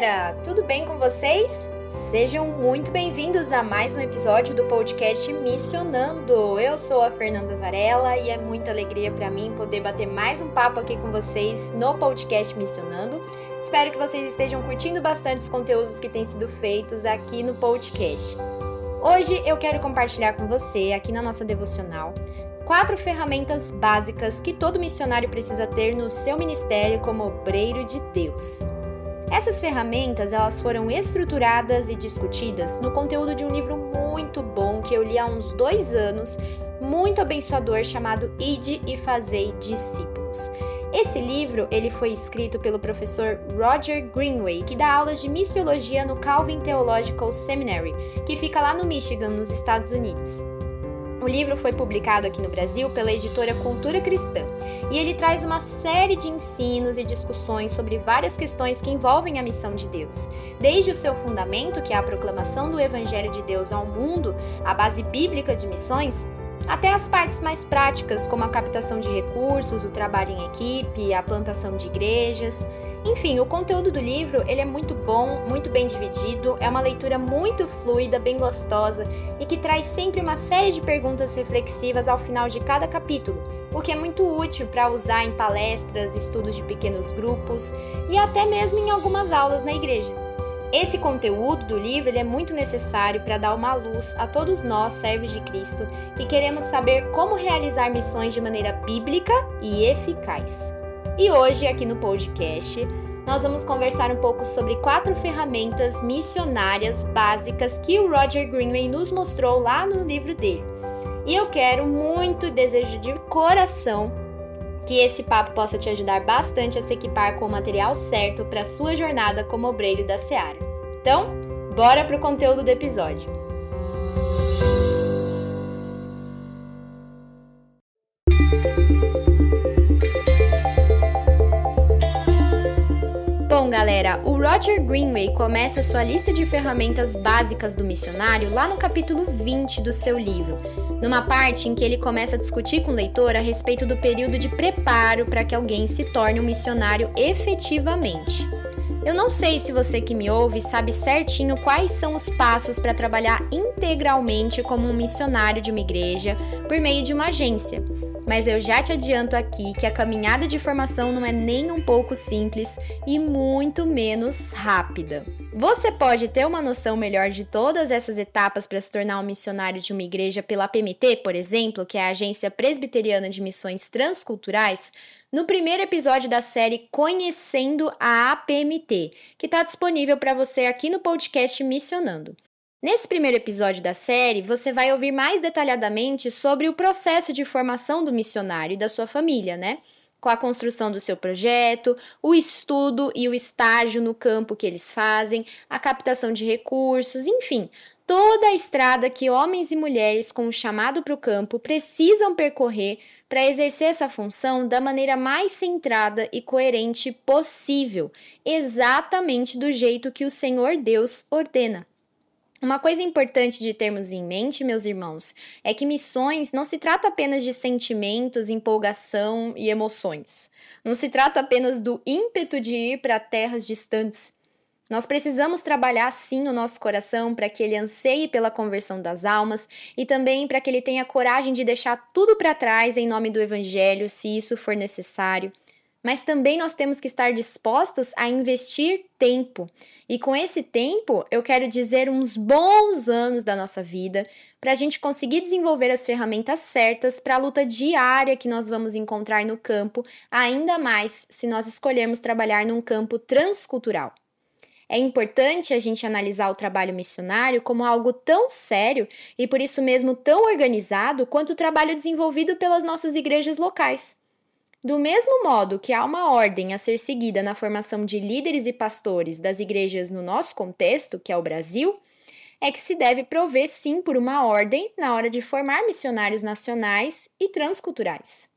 Galera, tudo bem com vocês? Sejam muito bem-vindos a mais um episódio do podcast Missionando. Eu sou a Fernanda Varela e é muita alegria para mim poder bater mais um papo aqui com vocês no podcast Missionando. Espero que vocês estejam curtindo bastante os conteúdos que têm sido feitos aqui no podcast. Hoje eu quero compartilhar com você, aqui na nossa devocional, quatro ferramentas básicas que todo missionário precisa ter no seu ministério como obreiro de Deus. Essas ferramentas elas foram estruturadas e discutidas no conteúdo de um livro muito bom que eu li há uns dois anos, muito abençoador, chamado Ide e Fazei Discípulos. Esse livro ele foi escrito pelo professor Roger Greenway, que dá aulas de missiologia no Calvin Theological Seminary, que fica lá no Michigan, nos Estados Unidos. O livro foi publicado aqui no Brasil pela editora Cultura Cristã e ele traz uma série de ensinos e discussões sobre várias questões que envolvem a missão de Deus, desde o seu fundamento, que é a proclamação do Evangelho de Deus ao mundo, a base bíblica de missões, até as partes mais práticas, como a captação de recursos, o trabalho em equipe, a plantação de igrejas. Enfim, o conteúdo do livro ele é muito bom, muito bem dividido, é uma leitura muito fluida, bem gostosa e que traz sempre uma série de perguntas reflexivas ao final de cada capítulo, o que é muito útil para usar em palestras, estudos de pequenos grupos e até mesmo em algumas aulas na igreja. Esse conteúdo do livro é muito necessário para dar uma luz a todos nós, servos de Cristo, que queremos saber como realizar missões de maneira bíblica e eficaz. E hoje, aqui no podcast, nós vamos conversar um pouco sobre quatro ferramentas missionárias básicas que o Roger Greenway nos mostrou lá no livro dele. E eu quero muito, desejo de coração, que esse papo possa te ajudar bastante a se equipar com o material certo para sua jornada como obreiro da Seara. Então, bora para o conteúdo do episódio. Galera, o Roger Greenway começa sua lista de ferramentas básicas do missionário lá no capítulo 20 do seu livro, numa parte em que ele começa a discutir com o leitor a respeito do período de preparo para que alguém se torne um missionário efetivamente. Eu não sei se você que me ouve sabe certinho quais são os passos para trabalhar integralmente como um missionário de uma igreja por meio de uma agência mas eu já te adianto aqui que a caminhada de formação não é nem um pouco simples e muito menos rápida. Você pode ter uma noção melhor de todas essas etapas para se tornar um missionário de uma igreja pela PMT, por exemplo, que é a Agência Presbiteriana de Missões Transculturais, no primeiro episódio da série Conhecendo a APMT, que está disponível para você aqui no podcast Missionando. Nesse primeiro episódio da série, você vai ouvir mais detalhadamente sobre o processo de formação do missionário e da sua família, né? Com a construção do seu projeto, o estudo e o estágio no campo que eles fazem, a captação de recursos, enfim, toda a estrada que homens e mulheres com o chamado para o campo precisam percorrer para exercer essa função da maneira mais centrada e coerente possível, exatamente do jeito que o Senhor Deus ordena. Uma coisa importante de termos em mente, meus irmãos, é que missões não se trata apenas de sentimentos, empolgação e emoções. Não se trata apenas do ímpeto de ir para terras distantes. Nós precisamos trabalhar sim o nosso coração para que ele anseie pela conversão das almas e também para que ele tenha coragem de deixar tudo para trás em nome do Evangelho, se isso for necessário mas também nós temos que estar dispostos a investir tempo. E com esse tempo, eu quero dizer uns bons anos da nossa vida, para a gente conseguir desenvolver as ferramentas certas para a luta diária que nós vamos encontrar no campo, ainda mais se nós escolhermos trabalhar num campo transcultural. É importante a gente analisar o trabalho missionário como algo tão sério e por isso mesmo tão organizado quanto o trabalho desenvolvido pelas nossas igrejas locais. Do mesmo modo que há uma ordem a ser seguida na formação de líderes e pastores das igrejas no nosso contexto, que é o Brasil, é que se deve prover sim por uma ordem na hora de formar missionários nacionais e transculturais.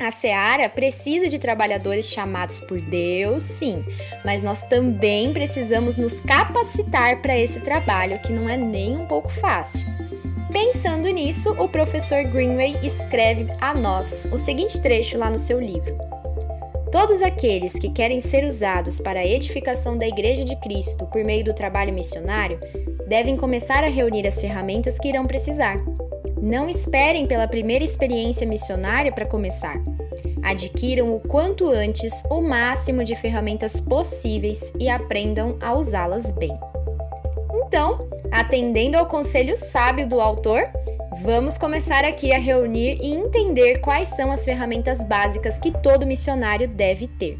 A Seara precisa de trabalhadores chamados por Deus, sim, mas nós também precisamos nos capacitar para esse trabalho que não é nem um pouco fácil. Pensando nisso, o professor Greenway escreve a nós o seguinte trecho lá no seu livro: Todos aqueles que querem ser usados para a edificação da Igreja de Cristo por meio do trabalho missionário devem começar a reunir as ferramentas que irão precisar. Não esperem pela primeira experiência missionária para começar. Adquiram o quanto antes o máximo de ferramentas possíveis e aprendam a usá-las bem. Então, atendendo ao conselho sábio do autor, vamos começar aqui a reunir e entender quais são as ferramentas básicas que todo missionário deve ter.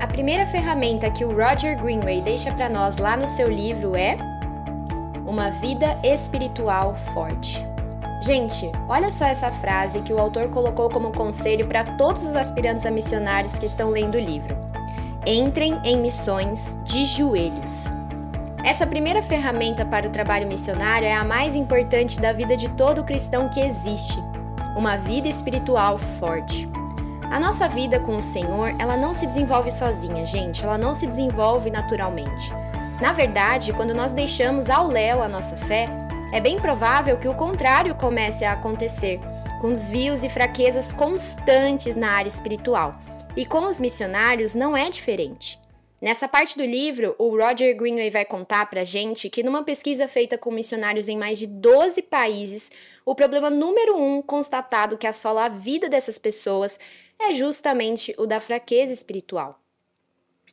A primeira ferramenta que o Roger Greenway deixa para nós lá no seu livro é uma vida espiritual forte. Gente, olha só essa frase que o autor colocou como conselho para todos os aspirantes a missionários que estão lendo o livro. Entrem em missões de joelhos. Essa primeira ferramenta para o trabalho missionário é a mais importante da vida de todo cristão que existe. Uma vida espiritual forte. A nossa vida com o Senhor, ela não se desenvolve sozinha, gente, ela não se desenvolve naturalmente. Na verdade, quando nós deixamos ao léu a nossa fé, é bem provável que o contrário comece a acontecer, com desvios e fraquezas constantes na área espiritual. E com os missionários não é diferente. Nessa parte do livro, o Roger Greenway vai contar pra gente que numa pesquisa feita com missionários em mais de 12 países, o problema número um constatado que assola a vida dessas pessoas é justamente o da fraqueza espiritual.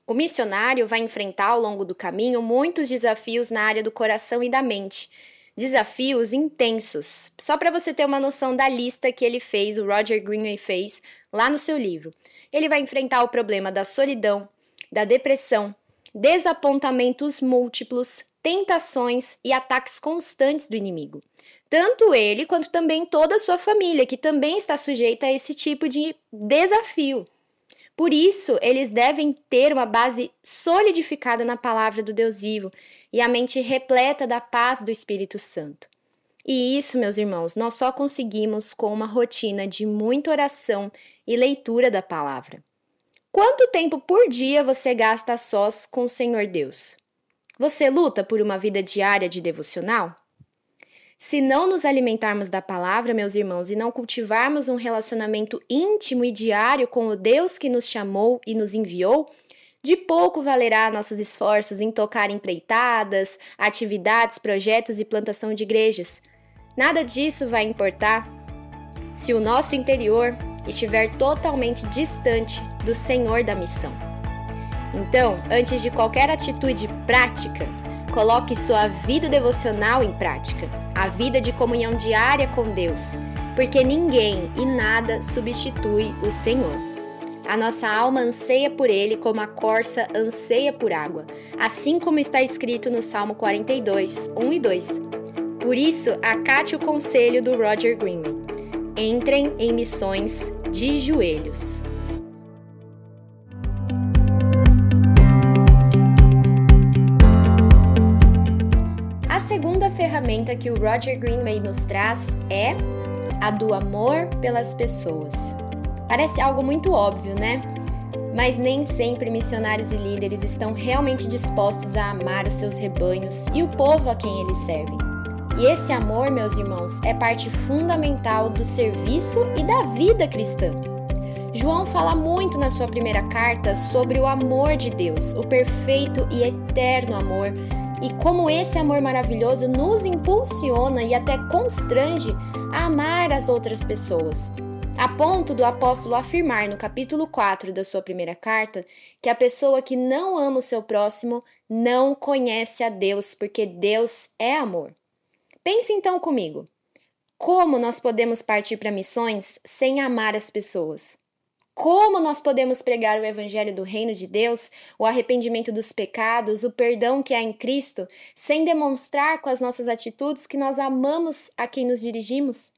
O missionário vai enfrentar ao longo do caminho muitos desafios na área do coração e da mente, desafios intensos. Só para você ter uma noção da lista que ele fez, o Roger Greenway fez lá no seu livro. Ele vai enfrentar o problema da solidão, da depressão, desapontamentos múltiplos, tentações e ataques constantes do inimigo. Tanto ele quanto também toda a sua família, que também está sujeita a esse tipo de desafio. Por isso, eles devem ter uma base solidificada na palavra do Deus vivo e a mente repleta da paz do Espírito Santo. E isso, meus irmãos, nós só conseguimos com uma rotina de muita oração e leitura da palavra. Quanto tempo por dia você gasta a sós com o Senhor Deus? Você luta por uma vida diária de devocional? Se não nos alimentarmos da palavra, meus irmãos, e não cultivarmos um relacionamento íntimo e diário com o Deus que nos chamou e nos enviou, de pouco valerá nossos esforços em tocar empreitadas, atividades, projetos e plantação de igrejas. Nada disso vai importar se o nosso interior estiver totalmente distante do Senhor da missão. Então, antes de qualquer atitude prática, Coloque sua vida devocional em prática, a vida de comunhão diária com Deus, porque ninguém e nada substitui o Senhor. A nossa alma anseia por Ele como a corça anseia por água, assim como está escrito no Salmo 42, 1 e 2. Por isso, acate o conselho do Roger Greenway. Entrem em missões de joelhos. Ferramenta que o Roger Greenway nos traz é a do amor pelas pessoas. Parece algo muito óbvio, né? Mas nem sempre missionários e líderes estão realmente dispostos a amar os seus rebanhos e o povo a quem eles servem. E esse amor, meus irmãos, é parte fundamental do serviço e da vida cristã. João fala muito na sua primeira carta sobre o amor de Deus, o perfeito e eterno amor e como esse amor maravilhoso nos impulsiona e até constrange a amar as outras pessoas. A ponto do apóstolo afirmar no capítulo 4 da sua primeira carta que a pessoa que não ama o seu próximo não conhece a Deus, porque Deus é amor. Pense então comigo. Como nós podemos partir para missões sem amar as pessoas? Como nós podemos pregar o evangelho do reino de Deus, o arrependimento dos pecados, o perdão que há em Cristo, sem demonstrar com as nossas atitudes que nós amamos a quem nos dirigimos?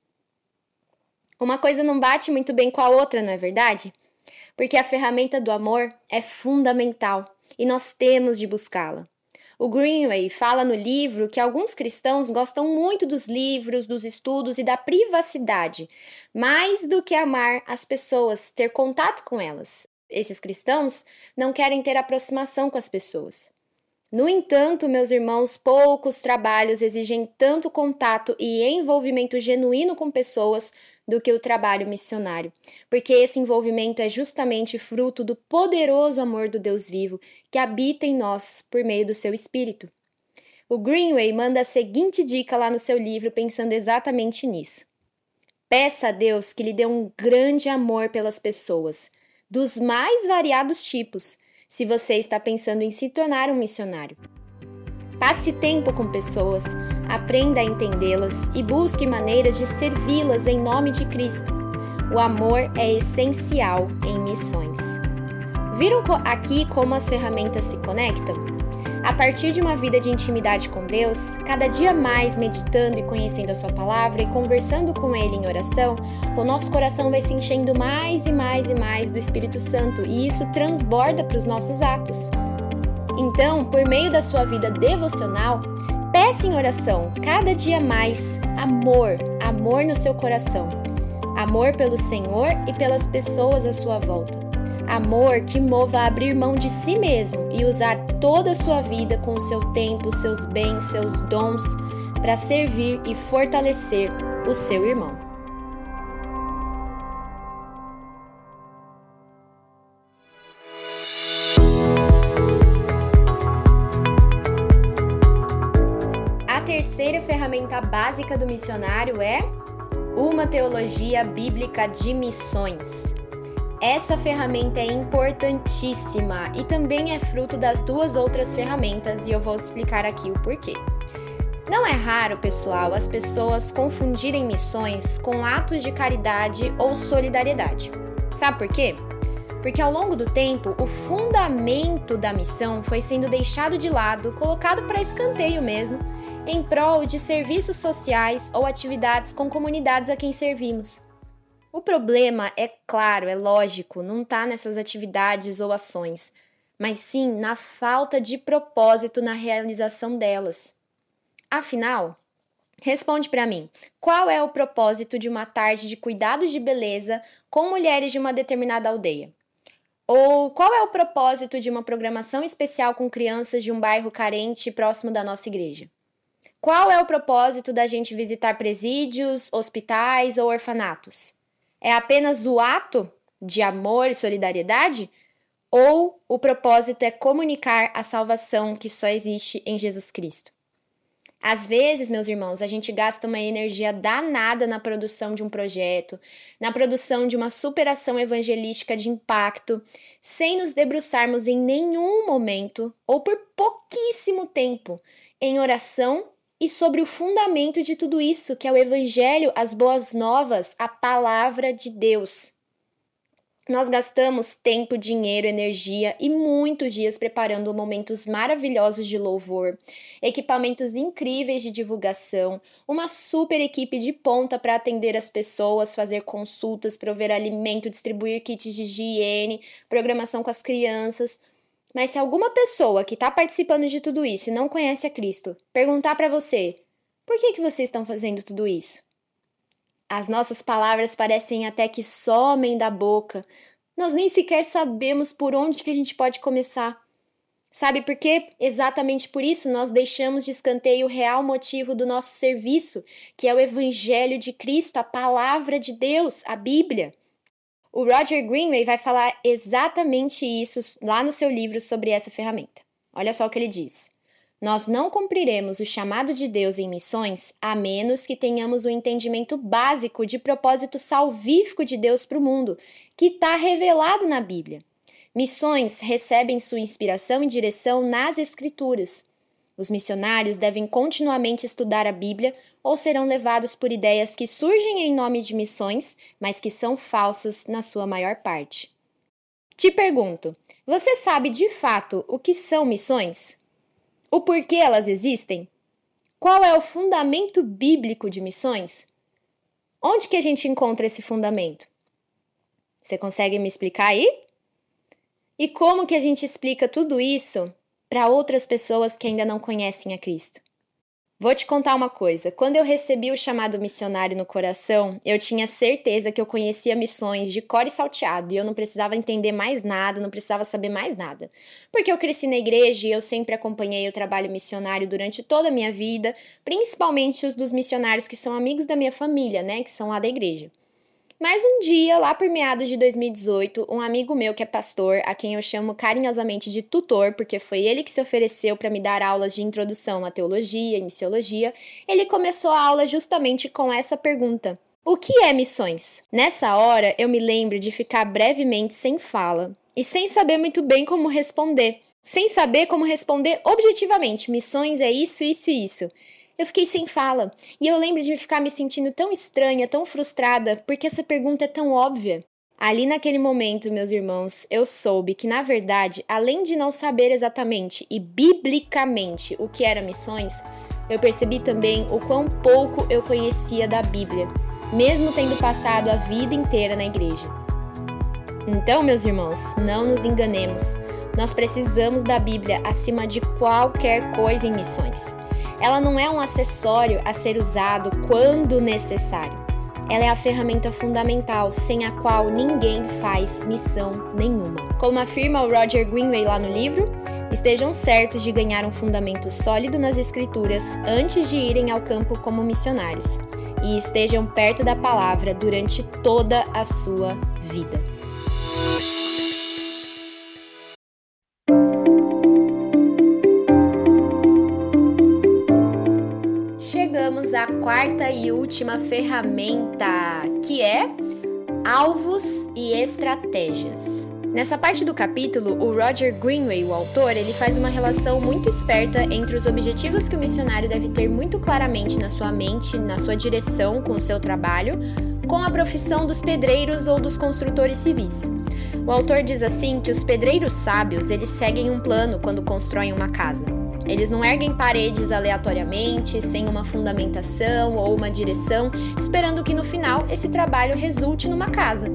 Uma coisa não bate muito bem com a outra, não é verdade? Porque a ferramenta do amor é fundamental e nós temos de buscá-la. O Greenway fala no livro que alguns cristãos gostam muito dos livros, dos estudos e da privacidade, mais do que amar as pessoas, ter contato com elas. Esses cristãos não querem ter aproximação com as pessoas. No entanto, meus irmãos, poucos trabalhos exigem tanto contato e envolvimento genuíno com pessoas do que o trabalho missionário, porque esse envolvimento é justamente fruto do poderoso amor do Deus vivo que habita em nós por meio do seu Espírito. O Greenway manda a seguinte dica lá no seu livro, pensando exatamente nisso. Peça a Deus que lhe dê um grande amor pelas pessoas, dos mais variados tipos, se você está pensando em se tornar um missionário. Passe tempo com pessoas, aprenda a entendê-las e busque maneiras de servi-las em nome de Cristo. O amor é essencial em missões. Viram aqui como as ferramentas se conectam? A partir de uma vida de intimidade com Deus, cada dia mais meditando e conhecendo a Sua palavra e conversando com Ele em oração, o nosso coração vai se enchendo mais e mais e mais do Espírito Santo e isso transborda para os nossos atos. Então, por meio da sua vida devocional, peça em oração cada dia mais amor, amor no seu coração. Amor pelo Senhor e pelas pessoas à sua volta. Amor que mova a abrir mão de si mesmo e usar toda a sua vida com o seu tempo, seus bens, seus dons para servir e fortalecer o seu irmão. Ferramenta básica do missionário é uma teologia bíblica de missões. Essa ferramenta é importantíssima e também é fruto das duas outras ferramentas e eu vou te explicar aqui o porquê. Não é raro, pessoal, as pessoas confundirem missões com atos de caridade ou solidariedade. Sabe por quê? Porque ao longo do tempo, o fundamento da missão foi sendo deixado de lado, colocado para escanteio mesmo, em prol de serviços sociais ou atividades com comunidades a quem servimos. O problema é claro, é lógico, não está nessas atividades ou ações, mas sim na falta de propósito na realização delas. Afinal, responde para mim: qual é o propósito de uma tarde de cuidados de beleza com mulheres de uma determinada aldeia? Ou qual é o propósito de uma programação especial com crianças de um bairro carente próximo da nossa igreja? Qual é o propósito da gente visitar presídios, hospitais ou orfanatos? É apenas o ato de amor e solidariedade? Ou o propósito é comunicar a salvação que só existe em Jesus Cristo? Às vezes, meus irmãos, a gente gasta uma energia danada na produção de um projeto, na produção de uma superação evangelística de impacto, sem nos debruçarmos em nenhum momento ou por pouquíssimo tempo em oração e sobre o fundamento de tudo isso, que é o Evangelho, as boas novas, a palavra de Deus. Nós gastamos tempo, dinheiro, energia e muitos dias preparando momentos maravilhosos de louvor, equipamentos incríveis de divulgação, uma super equipe de ponta para atender as pessoas, fazer consultas, prover alimento, distribuir kits de higiene, programação com as crianças. Mas se alguma pessoa que está participando de tudo isso e não conhece a Cristo perguntar para você por que, que vocês estão fazendo tudo isso? As nossas palavras parecem até que somem da boca. Nós nem sequer sabemos por onde que a gente pode começar. Sabe por quê? Exatamente por isso nós deixamos de escanteio o real motivo do nosso serviço, que é o Evangelho de Cristo, a palavra de Deus, a Bíblia. O Roger Greenway vai falar exatamente isso lá no seu livro sobre essa ferramenta. Olha só o que ele diz. Nós não cumpriremos o chamado de Deus em missões a menos que tenhamos o um entendimento básico de propósito salvífico de Deus para o mundo, que está revelado na Bíblia. Missões recebem sua inspiração e direção nas Escrituras. Os missionários devem continuamente estudar a Bíblia ou serão levados por ideias que surgem em nome de missões, mas que são falsas na sua maior parte. Te pergunto: você sabe de fato o que são missões? O porquê elas existem? Qual é o fundamento bíblico de missões? Onde que a gente encontra esse fundamento? Você consegue me explicar aí? E como que a gente explica tudo isso para outras pessoas que ainda não conhecem a Cristo? Vou te contar uma coisa. Quando eu recebi o chamado missionário no coração, eu tinha certeza que eu conhecia missões de cor e salteado e eu não precisava entender mais nada, não precisava saber mais nada. Porque eu cresci na igreja e eu sempre acompanhei o trabalho missionário durante toda a minha vida, principalmente os dos missionários que são amigos da minha família, né, que são lá da igreja. Mas um dia, lá por meados de 2018, um amigo meu que é pastor, a quem eu chamo carinhosamente de tutor, porque foi ele que se ofereceu para me dar aulas de introdução à teologia e missiologia, ele começou a aula justamente com essa pergunta: O que é missões? Nessa hora, eu me lembro de ficar brevemente sem fala e sem saber muito bem como responder. Sem saber como responder objetivamente: missões é isso, isso e isso. Eu fiquei sem fala, e eu lembro de ficar me sentindo tão estranha, tão frustrada, porque essa pergunta é tão óbvia. Ali naquele momento, meus irmãos, eu soube que, na verdade, além de não saber exatamente e biblicamente o que eram missões, eu percebi também o quão pouco eu conhecia da Bíblia, mesmo tendo passado a vida inteira na igreja. Então, meus irmãos, não nos enganemos. Nós precisamos da Bíblia acima de qualquer coisa em missões. Ela não é um acessório a ser usado quando necessário. Ela é a ferramenta fundamental sem a qual ninguém faz missão nenhuma. Como afirma o Roger Greenway lá no livro, estejam certos de ganhar um fundamento sólido nas Escrituras antes de irem ao campo como missionários, e estejam perto da palavra durante toda a sua vida. E última ferramenta, que é alvos e estratégias. Nessa parte do capítulo, o Roger Greenway, o autor, ele faz uma relação muito esperta entre os objetivos que o missionário deve ter muito claramente na sua mente, na sua direção com o seu trabalho, com a profissão dos pedreiros ou dos construtores civis. O autor diz assim que os pedreiros sábios, eles seguem um plano quando constroem uma casa. Eles não erguem paredes aleatoriamente, sem uma fundamentação ou uma direção, esperando que no final esse trabalho resulte numa casa.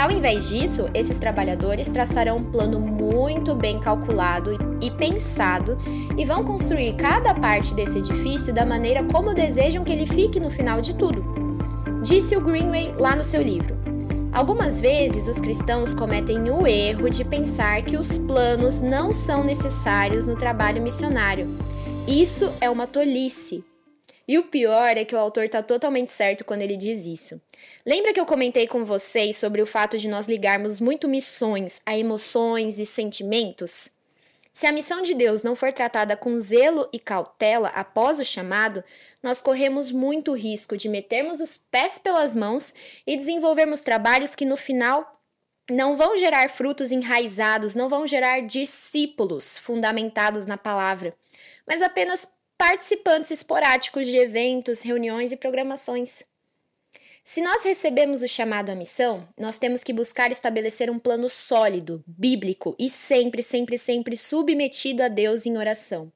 Ao invés disso, esses trabalhadores traçarão um plano muito bem calculado e pensado e vão construir cada parte desse edifício da maneira como desejam que ele fique no final de tudo. Disse o Greenway lá no seu livro. Algumas vezes os cristãos cometem o erro de pensar que os planos não são necessários no trabalho missionário. Isso é uma tolice. E o pior é que o autor está totalmente certo quando ele diz isso. Lembra que eu comentei com vocês sobre o fato de nós ligarmos muito missões a emoções e sentimentos? Se a missão de Deus não for tratada com zelo e cautela após o chamado, nós corremos muito risco de metermos os pés pelas mãos e desenvolvermos trabalhos que no final não vão gerar frutos enraizados, não vão gerar discípulos fundamentados na palavra, mas apenas participantes esporádicos de eventos, reuniões e programações. Se nós recebemos o chamado à missão, nós temos que buscar estabelecer um plano sólido, bíblico e sempre, sempre, sempre submetido a Deus em oração.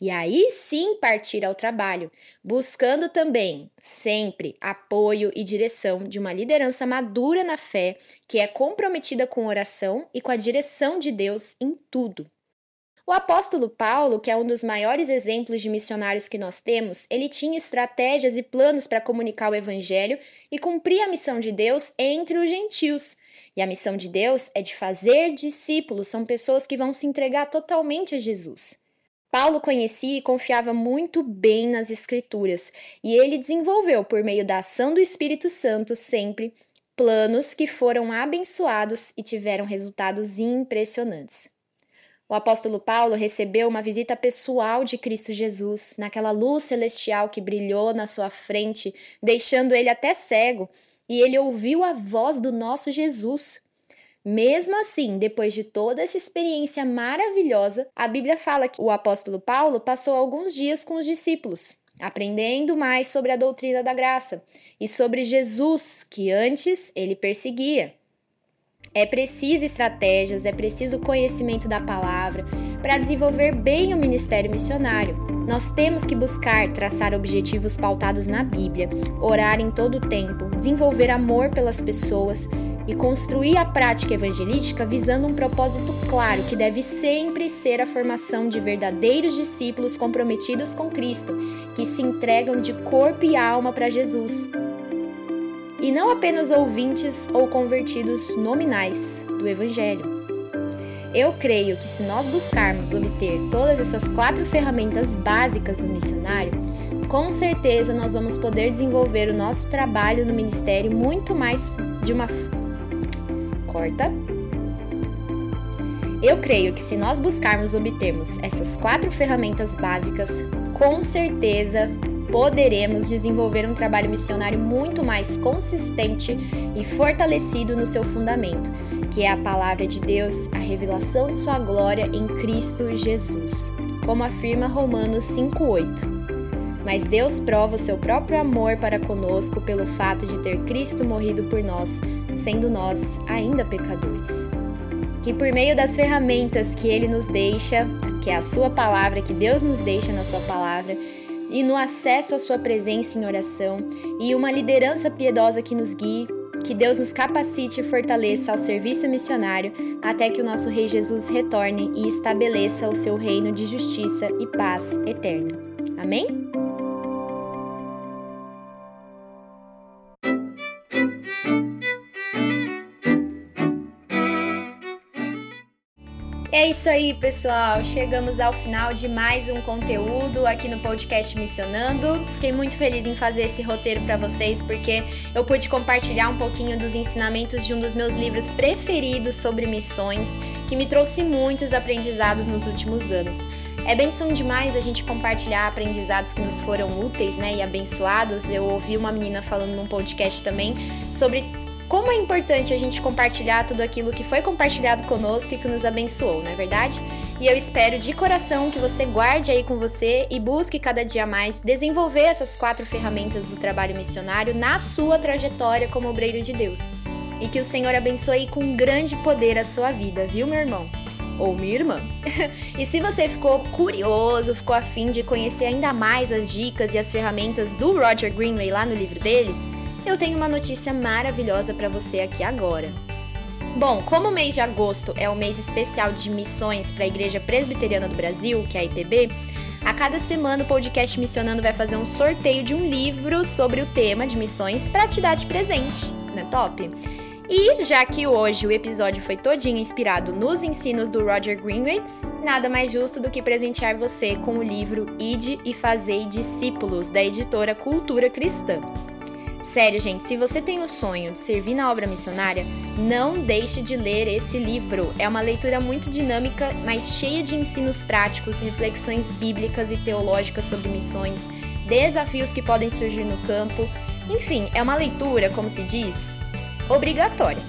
E aí sim partir ao trabalho, buscando também, sempre, apoio e direção de uma liderança madura na fé, que é comprometida com oração e com a direção de Deus em tudo. O apóstolo Paulo, que é um dos maiores exemplos de missionários que nós temos, ele tinha estratégias e planos para comunicar o evangelho e cumprir a missão de Deus entre os gentios. E a missão de Deus é de fazer discípulos, são pessoas que vão se entregar totalmente a Jesus. Paulo conhecia e confiava muito bem nas Escrituras, e ele desenvolveu, por meio da ação do Espírito Santo, sempre planos que foram abençoados e tiveram resultados impressionantes. O apóstolo Paulo recebeu uma visita pessoal de Cristo Jesus, naquela luz celestial que brilhou na sua frente, deixando ele até cego, e ele ouviu a voz do nosso Jesus. Mesmo assim, depois de toda essa experiência maravilhosa, a Bíblia fala que o apóstolo Paulo passou alguns dias com os discípulos, aprendendo mais sobre a doutrina da graça e sobre Jesus, que antes ele perseguia. É preciso estratégias, é preciso conhecimento da palavra para desenvolver bem o ministério missionário. Nós temos que buscar traçar objetivos pautados na Bíblia, orar em todo o tempo, desenvolver amor pelas pessoas e construir a prática evangelística visando um propósito claro que deve sempre ser a formação de verdadeiros discípulos comprometidos com Cristo, que se entregam de corpo e alma para Jesus e não apenas ouvintes ou convertidos nominais do Evangelho. Eu creio que se nós buscarmos obter todas essas quatro ferramentas básicas do missionário, com certeza nós vamos poder desenvolver o nosso trabalho no ministério muito mais de uma. Corta. Eu creio que se nós buscarmos obtermos essas quatro ferramentas básicas, com certeza poderemos desenvolver um trabalho missionário muito mais consistente e fortalecido no seu fundamento, que é a palavra de Deus, a revelação de sua glória em Cristo Jesus, como afirma Romanos 5:8. Mas Deus prova o seu próprio amor para conosco pelo fato de ter Cristo morrido por nós, sendo nós ainda pecadores. Que por meio das ferramentas que ele nos deixa, que é a sua palavra, que Deus nos deixa na sua palavra, e no acesso à Sua presença em oração e uma liderança piedosa que nos guie, que Deus nos capacite e fortaleça ao serviço missionário até que o nosso Rei Jesus retorne e estabeleça o seu reino de justiça e paz eterna. Amém? É isso aí, pessoal. Chegamos ao final de mais um conteúdo aqui no podcast Missionando. Fiquei muito feliz em fazer esse roteiro para vocês porque eu pude compartilhar um pouquinho dos ensinamentos de um dos meus livros preferidos sobre missões, que me trouxe muitos aprendizados nos últimos anos. É benção demais a gente compartilhar aprendizados que nos foram úteis, né, e abençoados. Eu ouvi uma menina falando num podcast também sobre como é importante a gente compartilhar tudo aquilo que foi compartilhado conosco e que nos abençoou, não é verdade? E eu espero de coração que você guarde aí com você e busque cada dia mais desenvolver essas quatro ferramentas do trabalho missionário na sua trajetória como obreiro de Deus. E que o Senhor abençoe com grande poder a sua vida, viu, meu irmão? ou minha irmã. e se você ficou curioso, ficou afim de conhecer ainda mais as dicas e as ferramentas do Roger Greenway lá no livro dele, eu tenho uma notícia maravilhosa para você aqui agora. Bom, como o mês de agosto é o mês especial de missões para a Igreja Presbiteriana do Brasil, que é a IPB, a cada semana o podcast Missionando vai fazer um sorteio de um livro sobre o tema de missões para te dar de presente. Não é top? E já que hoje o episódio foi todinho inspirado nos ensinos do Roger Greenway, nada mais justo do que presentear você com o livro Ide e Fazei Discípulos, da editora Cultura Cristã. Sério, gente, se você tem o sonho de servir na obra missionária, não deixe de ler esse livro. É uma leitura muito dinâmica, mas cheia de ensinos práticos, reflexões bíblicas e teológicas sobre missões, desafios que podem surgir no campo. Enfim, é uma leitura, como se diz, obrigatória.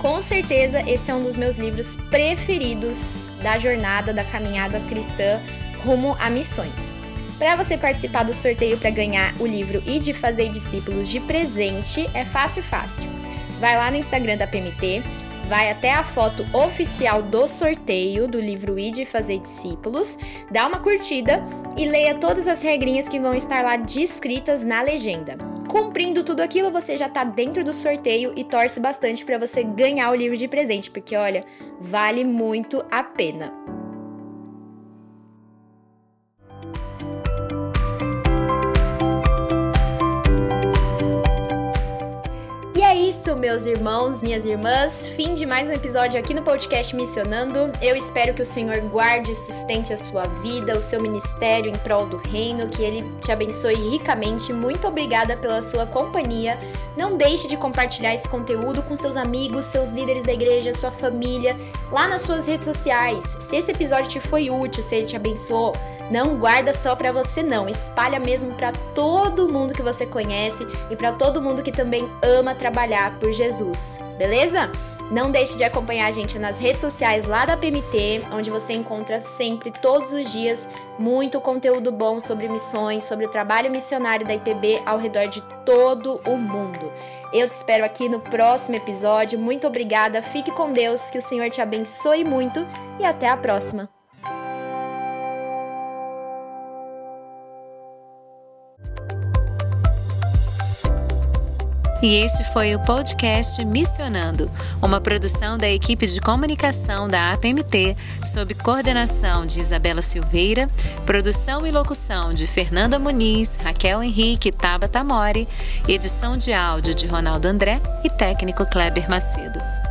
Com certeza, esse é um dos meus livros preferidos da jornada da caminhada cristã rumo a missões. Para você participar do sorteio para ganhar o livro e de fazer discípulos de presente, é fácil, fácil. Vai lá no Instagram da PMT, vai até a foto oficial do sorteio do livro I de Fazer Discípulos, dá uma curtida e leia todas as regrinhas que vão estar lá descritas na legenda. Cumprindo tudo aquilo, você já está dentro do sorteio e torce bastante para você ganhar o livro de presente, porque olha, vale muito a pena. Meus irmãos, minhas irmãs. Fim de mais um episódio aqui no podcast Missionando. Eu espero que o Senhor guarde e sustente a sua vida, o seu ministério em prol do reino, que ele te abençoe ricamente. Muito obrigada pela sua companhia. Não deixe de compartilhar esse conteúdo com seus amigos, seus líderes da igreja, sua família, lá nas suas redes sociais. Se esse episódio te foi útil, se ele te abençoou, não guarda só para você não, espalha mesmo para todo mundo que você conhece e para todo mundo que também ama trabalhar por Jesus. Beleza? Não deixe de acompanhar a gente nas redes sociais lá da PMT, onde você encontra sempre, todos os dias, muito conteúdo bom sobre missões, sobre o trabalho missionário da IPB ao redor de todo o mundo. Eu te espero aqui no próximo episódio. Muito obrigada, fique com Deus, que o Senhor te abençoe muito e até a próxima. E este foi o podcast Missionando, uma produção da equipe de comunicação da APMT, sob coordenação de Isabela Silveira, produção e locução de Fernanda Muniz, Raquel Henrique e Tabata Mori, edição de áudio de Ronaldo André e técnico Kleber Macedo.